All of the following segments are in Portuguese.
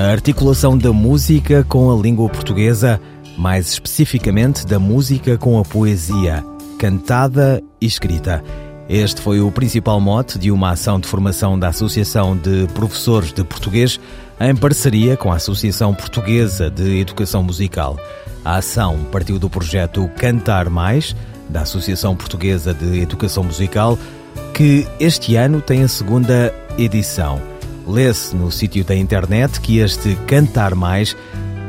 A articulação da música com a língua portuguesa, mais especificamente da música com a poesia, cantada e escrita. Este foi o principal mote de uma ação de formação da Associação de Professores de Português em parceria com a Associação Portuguesa de Educação Musical. A ação partiu do projeto Cantar Mais, da Associação Portuguesa de Educação Musical, que este ano tem a segunda edição. Lê-se no sítio da internet que este Cantar Mais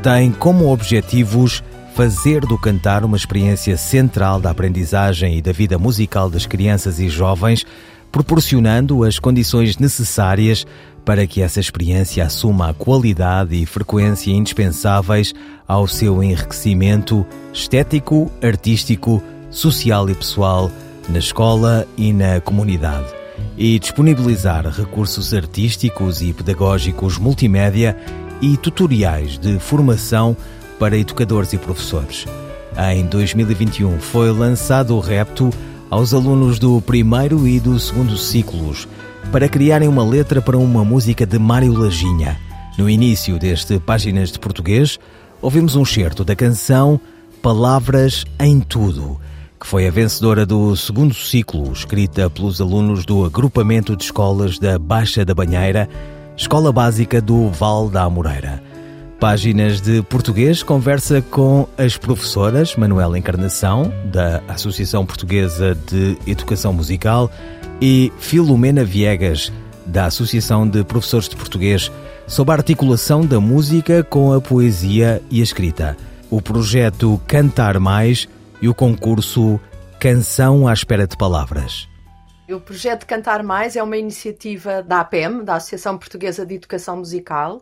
tem como objetivos fazer do cantar uma experiência central da aprendizagem e da vida musical das crianças e jovens, proporcionando as condições necessárias para que essa experiência assuma a qualidade e frequência indispensáveis ao seu enriquecimento estético, artístico, social e pessoal na escola e na comunidade e disponibilizar recursos artísticos e pedagógicos multimédia e tutoriais de formação para educadores e professores. Em 2021 foi lançado o repto aos alunos do primeiro e do segundo ciclos para criarem uma letra para uma música de Mário Laginha. No início deste Páginas de Português, ouvimos um certo da canção Palavras em Tudo que foi a vencedora do segundo ciclo, escrita pelos alunos do Agrupamento de Escolas da Baixa da Banheira, Escola Básica do Val da Amoreira. Páginas de Português conversa com as professoras Manuela Encarnação, da Associação Portuguesa de Educação Musical, e Filomena Viegas, da Associação de Professores de Português, sobre a articulação da música com a poesia e a escrita. O projeto Cantar Mais e o concurso Canção à Espera de Palavras. O projeto Cantar Mais é uma iniciativa da APEM, da Associação Portuguesa de Educação Musical,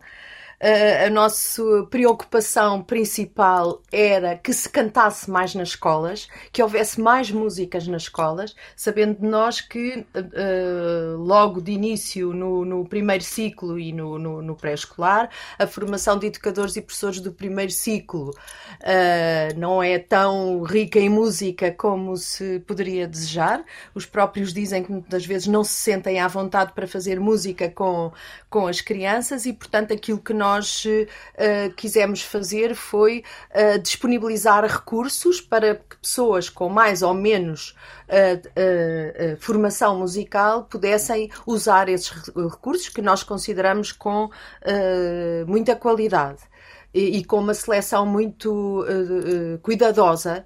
a nossa preocupação principal era que se cantasse mais nas escolas, que houvesse mais músicas nas escolas, sabendo nós que uh, logo de início no, no primeiro ciclo e no, no, no pré-escolar, a formação de educadores e professores do primeiro ciclo uh, não é tão rica em música como se poderia desejar. Os próprios dizem que muitas vezes não se sentem à vontade para fazer música com, com as crianças e, portanto, aquilo que nós nós uh, quisemos fazer foi uh, disponibilizar recursos para que pessoas com mais ou menos uh, formação musical pudessem usar esses recursos que nós consideramos com muita qualidade e, e, com uma seleção muito cuidadosa.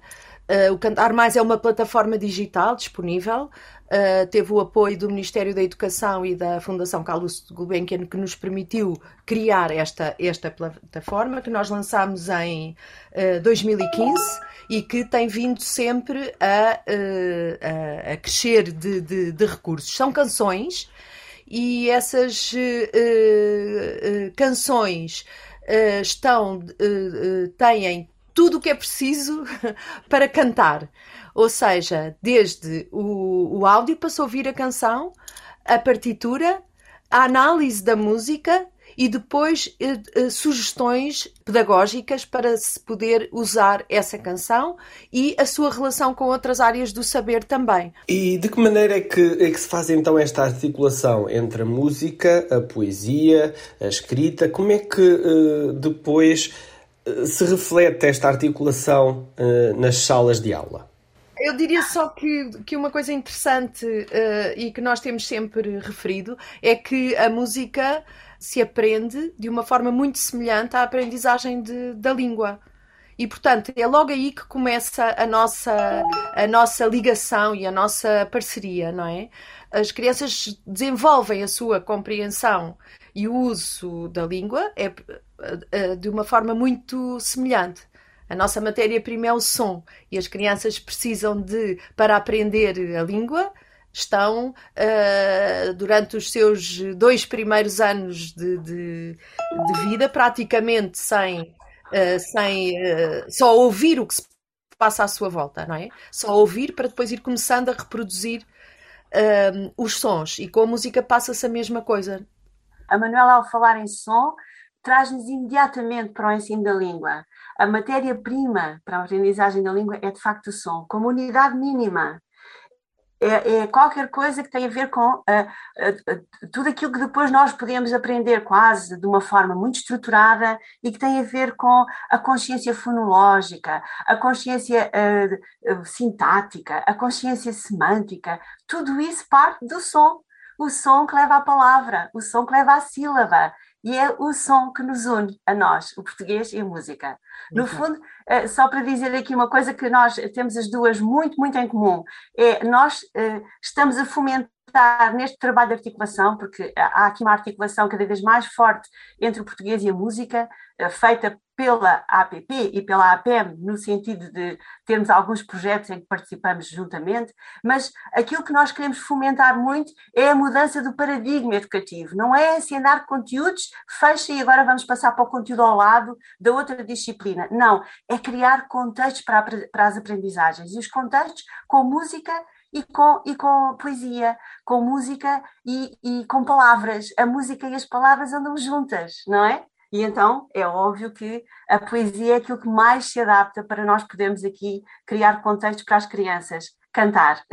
O Cantar Mais é uma plataforma digital disponível Uh, teve o apoio do Ministério da Educação e da Fundação Carlos Gulbenkian que nos permitiu criar esta, esta plataforma que nós lançámos em uh, ah, 2015 e que tem vindo sempre a, uh, a crescer de, de, de, recursos. São canções e essas canções estão, têm tudo o que é preciso para cantar. Ou seja, desde o, o áudio para se ouvir a canção, a partitura, a análise da música e depois eh, eh, sugestões pedagógicas para se poder usar essa canção e a sua relação com outras áreas do saber também. E de que maneira é que, é que se faz então esta articulação entre a música, a poesia, a escrita? Como é que eh, depois se reflete esta articulação eh, nas salas de aula? Eu diria só que, que uma coisa interessante uh, e que nós temos sempre referido é que a música se aprende de uma forma muito semelhante à aprendizagem de, da língua. E, portanto, é logo aí que começa a nossa, a nossa ligação e a nossa parceria, não é? As crianças desenvolvem a sua compreensão e o uso da língua é de uma forma muito semelhante. A nossa matéria-prima é o som e as crianças precisam de, para aprender a língua, estão uh, durante os seus dois primeiros anos de, de, de vida praticamente sem, uh, sem uh, só ouvir o que se passa à sua volta, não é? Só ouvir para depois ir começando a reproduzir os sons e com a música passa-se a mesma coisa. A Manuela, ao falar em som, traz-nos imediatamente para o ensino da língua. A matéria-prima para a aprendizagem da língua é de facto o som, como unidade mínima é, é, qualquer coisa que tem a ver com uh, uh, tudo aquilo que depois nós podemos aprender quase de uma forma muito estruturada e que tem a ver com a consciência fonológica, a consciência uh, sintática, a consciência semântica, tudo isso parte do som. O som que leva à palavra, o som que leva à sílaba, e é o som que nos une a nós, o português e a música. No fundo, eh, só para dizer aqui uma coisa que nós temos as duas muito, muito em comum, é nós eh, estamos a fomentar neste trabalho de articulação, porque há aqui uma articulação cada vez mais forte entre o português e a música, eh, feita pela APP e pela APM, no sentido de termos alguns projetos em que participamos juntamente, mas aquilo que nós queremos fomentar muito é a mudança do paradigma educativo. Não é ensinar conteúdos, fecha e agora vamos passar para o conteúdo ao lado da outra disciplina. Não, é criar contextos para, para as aprendizagens. E os contextos com música e com, e com poesia, com música e, e com palavras. A música e as palavras andam juntas, não é? E então é óbvio que a poesia é aquilo que mais se adapta para nós podermos aqui criar contextos para as crianças cantar.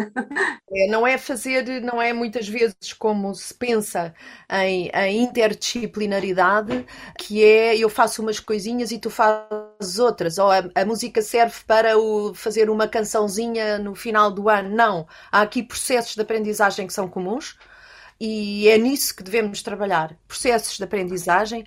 É, não é fazer, não é muitas vezes como se pensa em, em, interdisciplinaridade, que é eu faço umas coisinhas e tu fazes outras, ou a, a música serve para o, fazer uma cançãozinha no final do ano. Não. Há aqui processos de aprendizagem que são comuns e é nisso que devemos trabalhar. Processos de aprendizagem,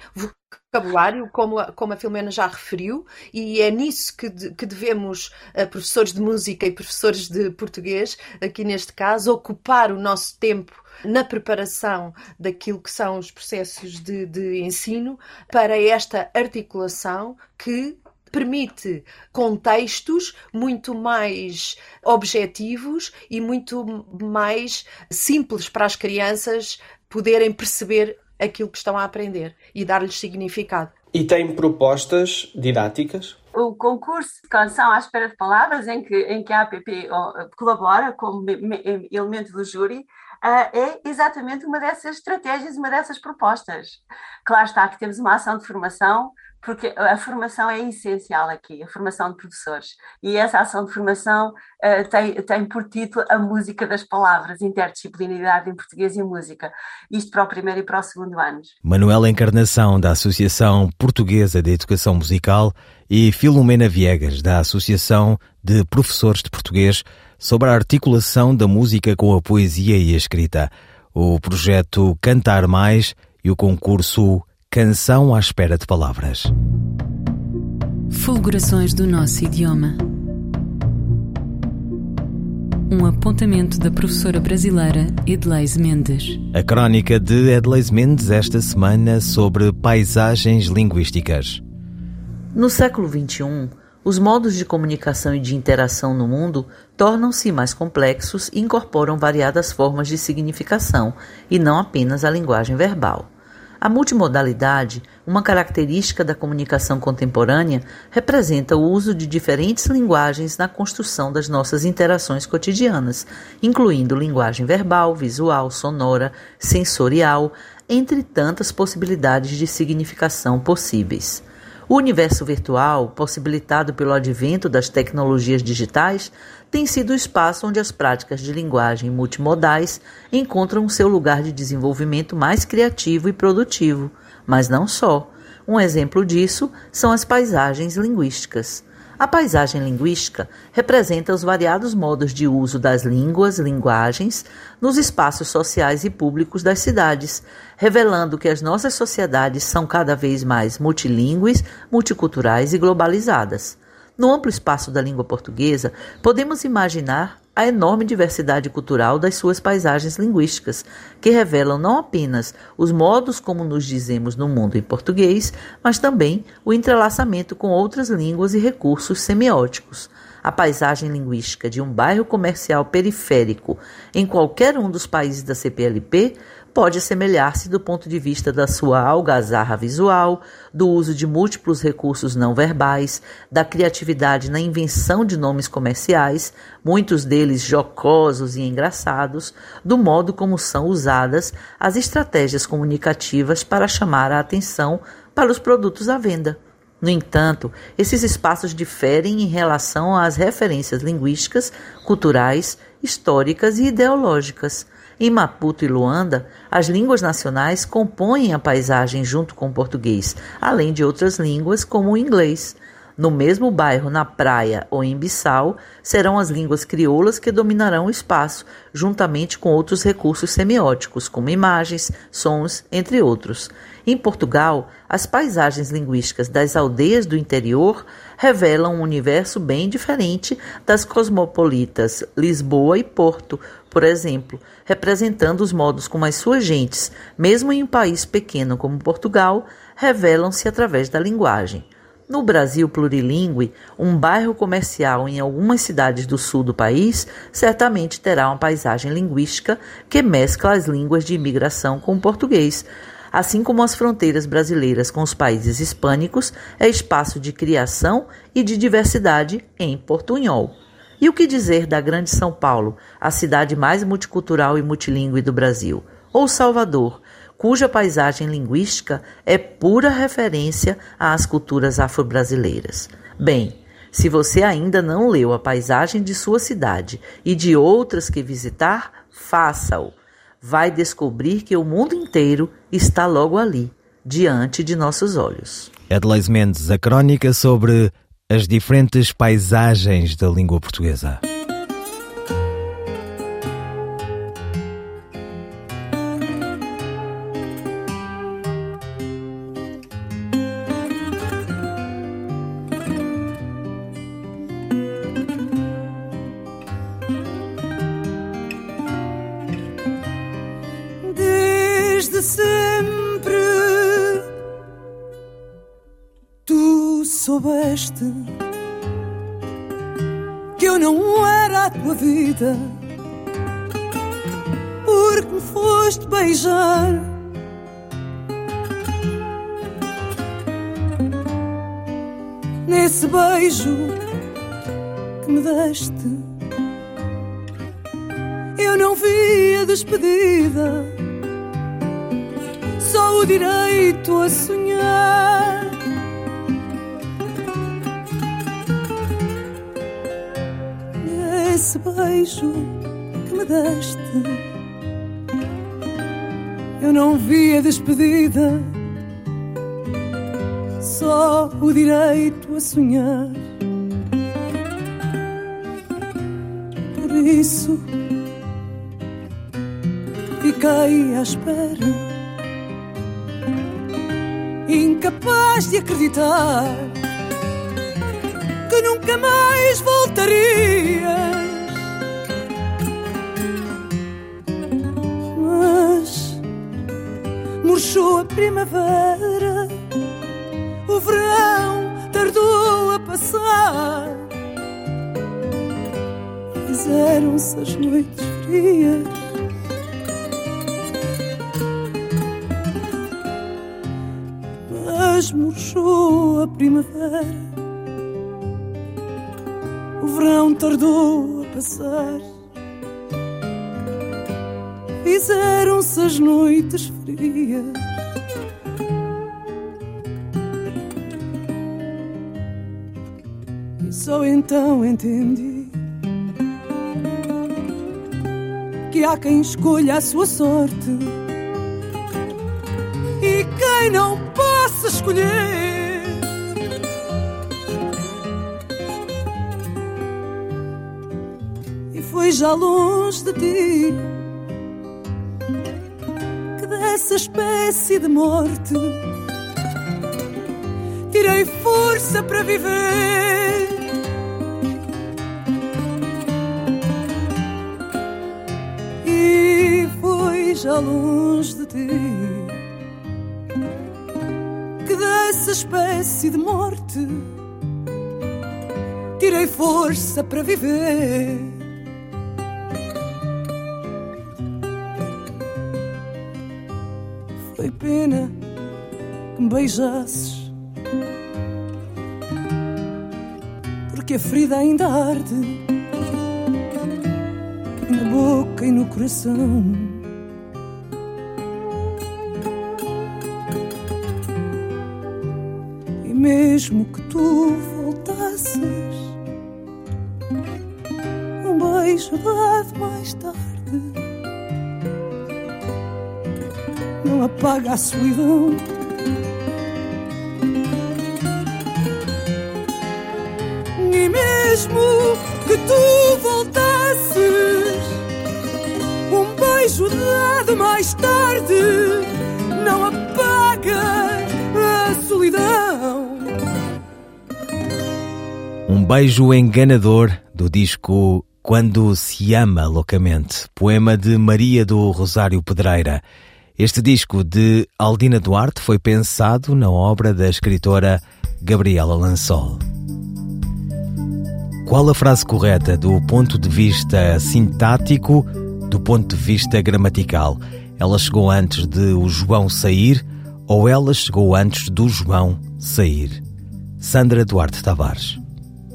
vocabulário, como a, como a Filomena já referiu, e é nisso que, de, que devemos, uh, professores de música e professores de português, aqui neste caso, ocupar o nosso tempo na preparação daquilo que são os processos de, de ensino para esta articulação que permite contextos muito mais objetivos e muito mais simples para as crianças poderem perceber aquilo que estão a aprender e dar-lhes significado. E tem propostas didáticas? O concurso de canção à espera de palavras, em que, em que a APP colabora como elemento do júri, ah, é exatamente uma dessas estratégias, uma dessas propostas. Claro está que temos uma ação de formação porque a formação é essencial aqui, a formação de professores. E essa ação de formação uh, tem, tem por título a música das palavras, interdisciplinaridade em português e música. Isto para o primeiro e para o segundo anos. Manuela Encarnação, da Associação Portuguesa de Educação Musical, e Filomena Viegas, da Associação de Professores de Português, sobre a articulação da música com a poesia e a escrita. O projeto Cantar Mais e o concurso Canção à espera de palavras. Fulgurações do nosso idioma. Um apontamento da professora brasileira Edleise Mendes. A crónica de Edleise Mendes esta semana sobre paisagens linguísticas. No século XXI, os modos de comunicação e de interação no mundo tornam-se mais complexos e incorporam variadas formas de significação, e não apenas a linguagem verbal. A multimodalidade, uma característica da comunicação contemporânea, representa o uso de diferentes linguagens na construção das nossas interações cotidianas, incluindo linguagem verbal, visual, sonora, sensorial, entre tantas possibilidades de significação possíveis. O universo virtual, possibilitado pelo advento das tecnologias digitais, tem sido o espaço onde as práticas de linguagem multimodais encontram seu lugar de desenvolvimento mais criativo e produtivo, mas não só. Um exemplo disso são as paisagens linguísticas. A paisagem linguística representa os variados modos de uso das línguas, linguagens, nos espaços sociais e públicos das cidades, revelando que as nossas sociedades são cada vez mais multilingües, multiculturais e globalizadas. No amplo espaço da língua portuguesa, podemos imaginar a enorme diversidade cultural das suas paisagens linguísticas, que revelam não apenas os modos como nos dizemos no mundo em português, mas também o entrelaçamento com outras línguas e recursos semióticos. A paisagem linguística de um bairro comercial periférico em qualquer um dos países da CPLP pode assemelhar-se do ponto de vista da sua algazarra visual, do uso de múltiplos recursos não verbais, da criatividade na invenção de nomes comerciais, muitos deles jocosos e engraçados, do modo como são usadas as estratégias comunicativas para chamar a atenção para os produtos à venda. No entanto, esses espaços diferem em relação às referências linguísticas, culturais, históricas e ideológicas. Em Maputo e Luanda, as línguas nacionais compõem a paisagem junto com o português, além de outras línguas como o inglês. No mesmo bairro, na praia ou em Bissau, serão as línguas crioulas que dominarão o espaço, juntamente com outros recursos semióticos, como imagens, sons, entre outros. Em Portugal, as paisagens linguísticas das aldeias do interior revelam um universo bem diferente das cosmopolitas Lisboa e Porto, por exemplo, representando os modos como as suas gentes, mesmo em um país pequeno como Portugal, revelam-se através da linguagem. No Brasil plurilingüe, um bairro comercial em algumas cidades do sul do país certamente terá uma paisagem linguística que mescla as línguas de imigração com o português, assim como as fronteiras brasileiras com os países hispânicos é espaço de criação e de diversidade em portunhol. E o que dizer da Grande São Paulo, a cidade mais multicultural e multilingüe do Brasil? Ou Salvador, cuja paisagem linguística é pura referência às culturas afro-brasileiras? Bem, se você ainda não leu a paisagem de sua cidade e de outras que visitar, faça-o. Vai descobrir que o mundo inteiro está logo ali, diante de nossos olhos. Edleis Mendes, a crónica sobre as diferentes paisagens da língua portuguesa. Era a tua vida, porque me foste beijar. Nesse beijo que me deste, eu não vi a despedida, só o direito a sonhar. Esse beijo que me deste, eu não vi a despedida, só o direito a sonhar. Por isso fiquei à espera, incapaz de acreditar que nunca mais voltarias. Murchou a primavera, o verão tardou a passar. Fizeram-se as noites frias. Mas murchou a primavera o verão tardou a passar. Fizeram-se as noites frias. E só então entendi que há quem escolha a sua sorte e quem não possa escolher. foi já longe de ti essa espécie de morte. Tirei força para viver. E foi já longe de ti que dessa espécie de morte tirei força para viver. Foi pena que me beijasses, porque a ferida ainda arde na boca e no coração. E mesmo que tu voltasses, um beijo dado mais tarde apaga a solidão. E mesmo que tu voltasses, um beijo dado mais tarde não apaga a solidão. Um beijo enganador do disco Quando se ama loucamente, poema de Maria do Rosário Pedreira. Este disco de Aldina Duarte foi pensado na obra da escritora Gabriela Lansol. Qual a frase correta do ponto de vista sintático, do ponto de vista gramatical? Ela chegou antes de o João sair ou ela chegou antes do João sair? Sandra Duarte Tavares.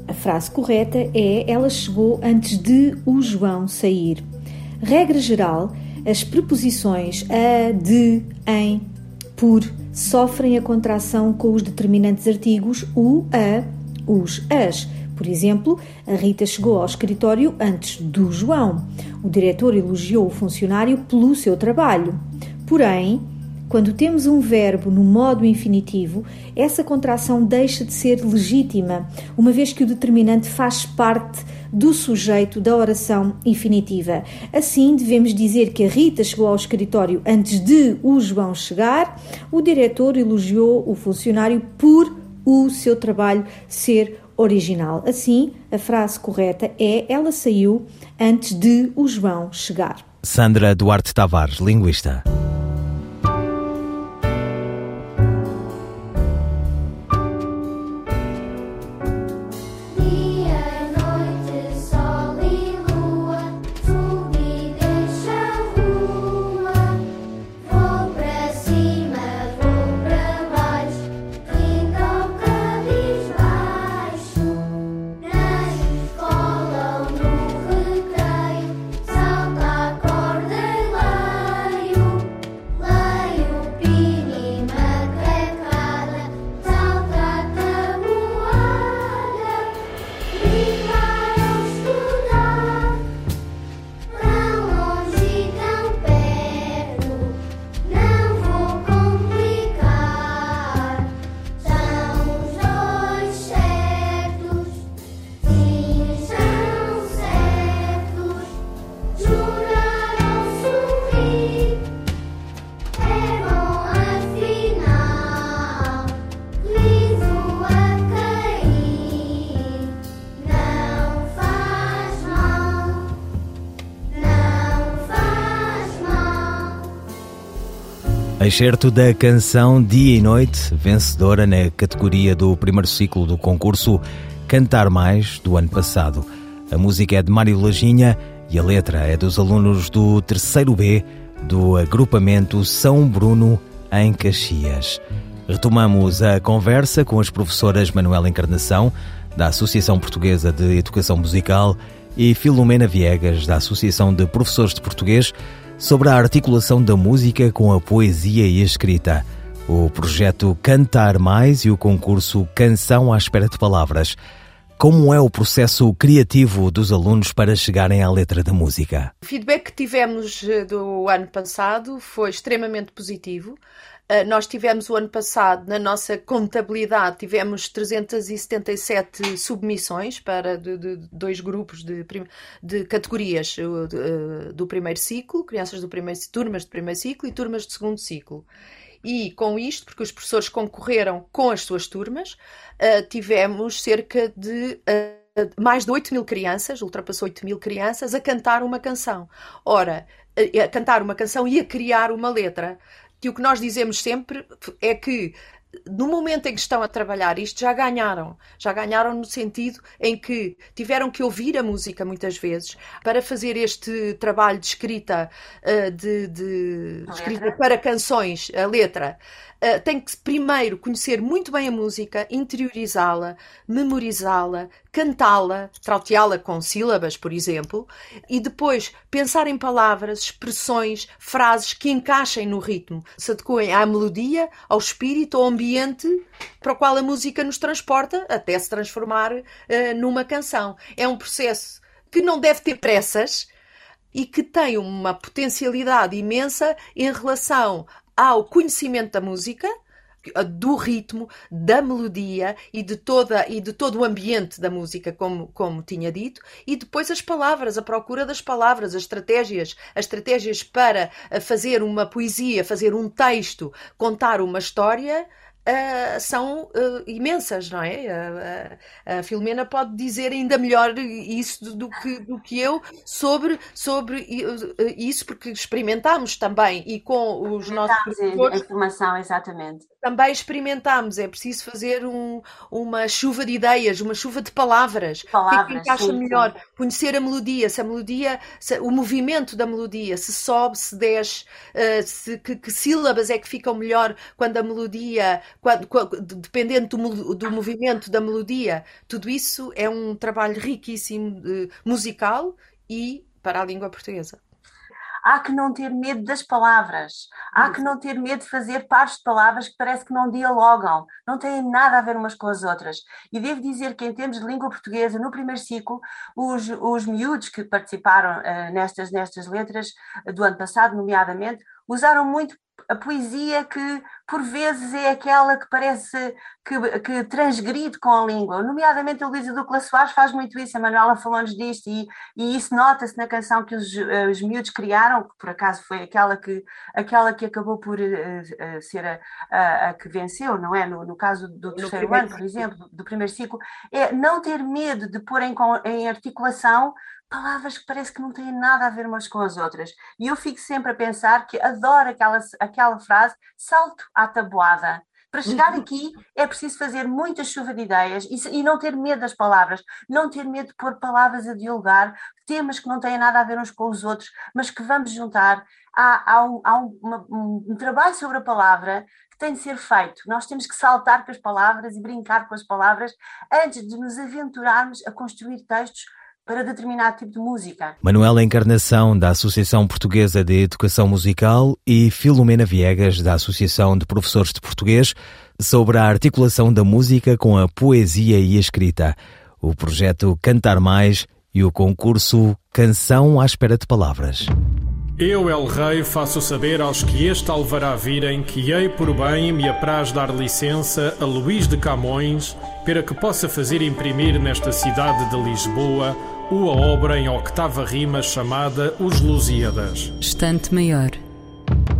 A frase correta é ela chegou antes de o João sair. Regra geral, as preposições a, de, em, por sofrem a contração com os determinantes artigos o, a, os, as. Por exemplo, a Rita chegou ao escritório antes do João. O diretor elogiou o funcionário pelo seu trabalho. Porém, quando temos um verbo no modo infinitivo, essa contração deixa de ser legítima, uma vez que o determinante faz parte do sujeito da oração infinitiva. Assim, devemos dizer que a Rita chegou ao escritório antes de o João chegar, o diretor elogiou o funcionário por o seu trabalho ser original. Assim, a frase correta é ela saiu antes de o João chegar. Sandra Duarte Tavares, linguista. Excerto da canção Dia e Noite, vencedora na categoria do primeiro ciclo do concurso Cantar Mais do ano passado. A música é de Mário Lajinha e a letra é dos alunos do terceiro B do agrupamento São Bruno em Caxias. Retomamos a conversa com as professoras Manuela Encarnação, da Associação Portuguesa de Educação Musical, e Filomena Viegas, da Associação de Professores de Português, sobre a articulação da música com a poesia e a escrita, o projeto Cantar Mais e o concurso Canção à Espera de Palavras. Como é o processo criativo dos alunos para chegarem à letra da música? O feedback que tivemos eh, do ano passado foi extremamente positivo. Uh, nós tivemos o ano passado, na nossa contabilidade, tivemos 377 submissões para de, de dois grupos de, de categorias uh, do primeiro ciclo, crianças do primeiro turmas de primeiro ciclo e turmas de segundo ciclo. E com isto, porque os professores concorreram com as suas turmas, tivemos cerca de mais de 8 mil crianças, ultrapassou 8 mil crianças, a cantar uma canção. Ora, a, a cantar uma canção e a criar uma letra. Que o que nós dizemos sempre é que no momento em que estão a trabalhar isto, já ganharam. Já ganharam no sentido em que tiveram que ouvir a música muitas vezes para fazer este trabalho de escrita, uh, de, de escrita para canções, a letra. Uh, tem que primeiro conhecer muito bem a música, interiorizá-la, memorizá-la, cantá-la, trauteá-la com sílabas, por exemplo, e depois pensar em palavras, expressões, frases que encaixem no ritmo, se adequem à melodia, ao espírito, ao ambiente para o qual a música nos transporta até se transformar uh, numa canção. É um processo que não deve ter pressas e que tem uma potencialidade imensa em relação ao conhecimento da música, do ritmo, da melodia e de toda e de todo o ambiente da música, como, como tinha dito, e depois as palavras, a procura das palavras, as estratégias, as estratégias para fazer uma poesia, fazer um texto, contar uma história, Uh, são uh, imensas, não é? Uh, a Filomena pode dizer ainda melhor isso do, do, que, do que eu sobre, sobre isso, porque experimentámos também e com os nossos professores. A informação, exatamente também experimentámos. É preciso fazer um, uma chuva de ideias, uma chuva de palavras. palavras o que é que encaixa sim, melhor? Sim. Conhecer a melodia, se a melodia, se, o movimento da melodia, se sobe, se desce, uh, se, que, que, sílabas é que ficam melhor quando a melodia, quando, quando, dependendo do, do, movimento da melodia. Tudo isso é um trabalho riquíssimo de, musical e para a língua portuguesa há que não ter medo das palavras, há que não ter medo de fazer pares de palavras que parece que não dialogam, não têm nada a ver umas com as outras. E devo dizer que, em termos de língua portuguesa, no primeiro ciclo, os, os miúdos que participaram uh, nestas, nestas letras uh, do ano passado, nomeadamente, usaram muito a poesia que por vezes é aquela que parece que, que transgride com a língua, nomeadamente a Luísa Ducla Soares faz muito isso, a Manuela falou-nos disto e, e isso nota-se na canção que os, uh, os miúdos criaram, que por acaso foi aquela que, aquela que acabou por uh, uh, ser a, a, a, que venceu, não é? No, no caso do terceiro ano, por exemplo, do, do primeiro ciclo, é não ter medo de pôr em, em articulação palavras que parece que não têm nada a ver umas com as outras. E eu fico sempre a pensar que adoro aquela, aquela frase, salto à tabuada. Para chegar aqui é preciso fazer muita chuva de ideias e, e, não ter medo das palavras, não ter medo de pôr palavras a dialogar, temas que não têm nada a ver uns com os outros, mas que vamos juntar. Há, há, um, há um, uma, um trabalho sobre a palavra que tem de ser feito. Nós temos que saltar com as palavras e brincar com as palavras antes de nos aventurarmos a construir textos para determinado tipo de música. Manuela Encarnação, da Associação Portuguesa de Educação Musical, e Filomena Viegas, da Associação de Professores de Português, sobre a articulação da música com a poesia e a escrita, o projeto Cantar Mais e o concurso Canção à Espera de Palavras. Eu, El Rei, faço saber aos que este alvará virem que hei por bem me apraz dar licença a Luís de Camões para que possa fazer imprimir nesta cidade de Lisboa uma obra em octava rima chamada Os Lusíadas. Estante Maior,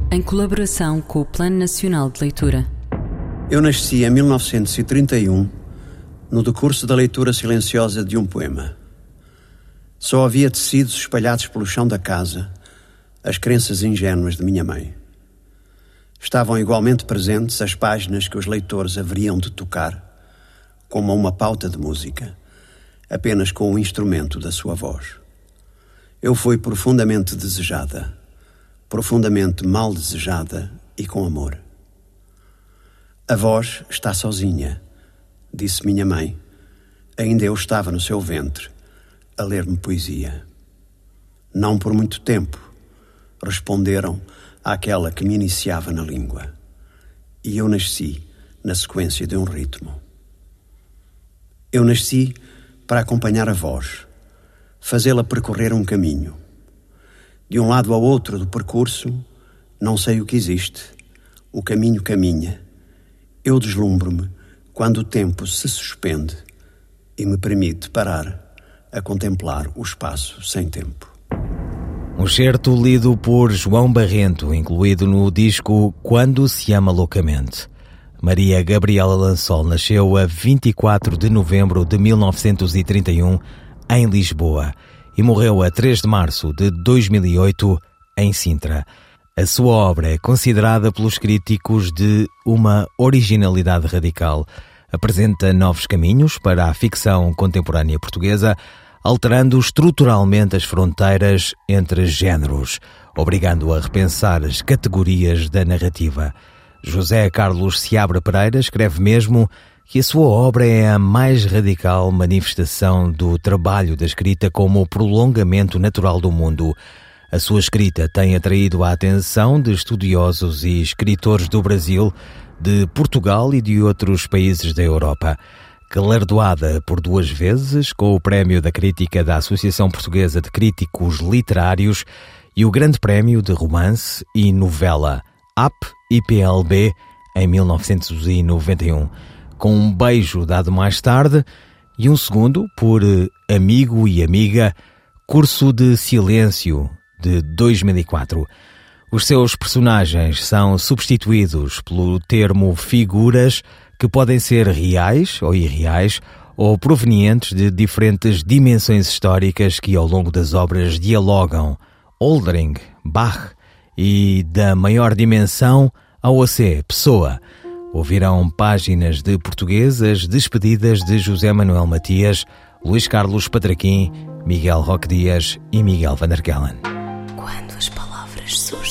em colaboração com o Plano Nacional de Leitura. Eu nasci em 1931, no decurso da leitura silenciosa de um poema. Só havia tecidos espalhados pelo chão da casa, as crenças ingênuas de minha mãe. Estavam igualmente presentes as páginas que os leitores haveriam de tocar como uma pauta de música, apenas com o instrumento da sua voz. Eu fui profundamente desejada, profundamente mal desejada e com amor. A voz está sozinha, disse minha mãe. Ainda eu estava no seu ventre, a ler-me poesia. Não por muito tempo, responderam àquela que me iniciava na língua. E eu nasci na sequência de um ritmo. Eu nasci para acompanhar a voz, fazê-la percorrer um caminho. De um lado ao outro do percurso, não sei o que existe. O caminho caminha. Eu deslumbro-me quando o tempo se suspende e me permite parar a contemplar o espaço sem tempo. Um certo lido por João Barrento, incluído no disco Quando se ama loucamente. Maria Gabriela Lansol nasceu a 24 de novembro de 1931 em Lisboa e morreu a 3 de março de 2008 em Sintra. A sua obra é considerada pelos críticos de uma originalidade radical. Apresenta novos caminhos para a ficção contemporânea portuguesa, alterando estruturalmente as fronteiras entre géneros, obrigando a repensar as categorias da narrativa. José Carlos Seabra Pereira escreve mesmo que a sua obra é a mais radical manifestação do trabalho da escrita como prolongamento natural do mundo. A sua escrita tem atraído a atenção de estudiosos e escritores do Brasil, de Portugal e de outros países da Europa. Galardoada por duas vezes com o Prémio da Crítica da Associação Portuguesa de Críticos Literários e o Grande Prémio de Romance e Novela. AP IPLB em 1991, com um beijo dado mais tarde e um segundo por Amigo e Amiga, Curso de Silêncio de 2004. Os seus personagens são substituídos pelo termo figuras que podem ser reais ou irreais ou provenientes de diferentes dimensões históricas que ao longo das obras dialogam. Oldring, Bach, e da maior dimensão ao OC, pessoa. Ouvirão páginas de portuguesas despedidas de José Manuel Matias, Luís Carlos Patraquim, Miguel Roque Dias e Miguel Van der Kellen. Quando as palavras surgem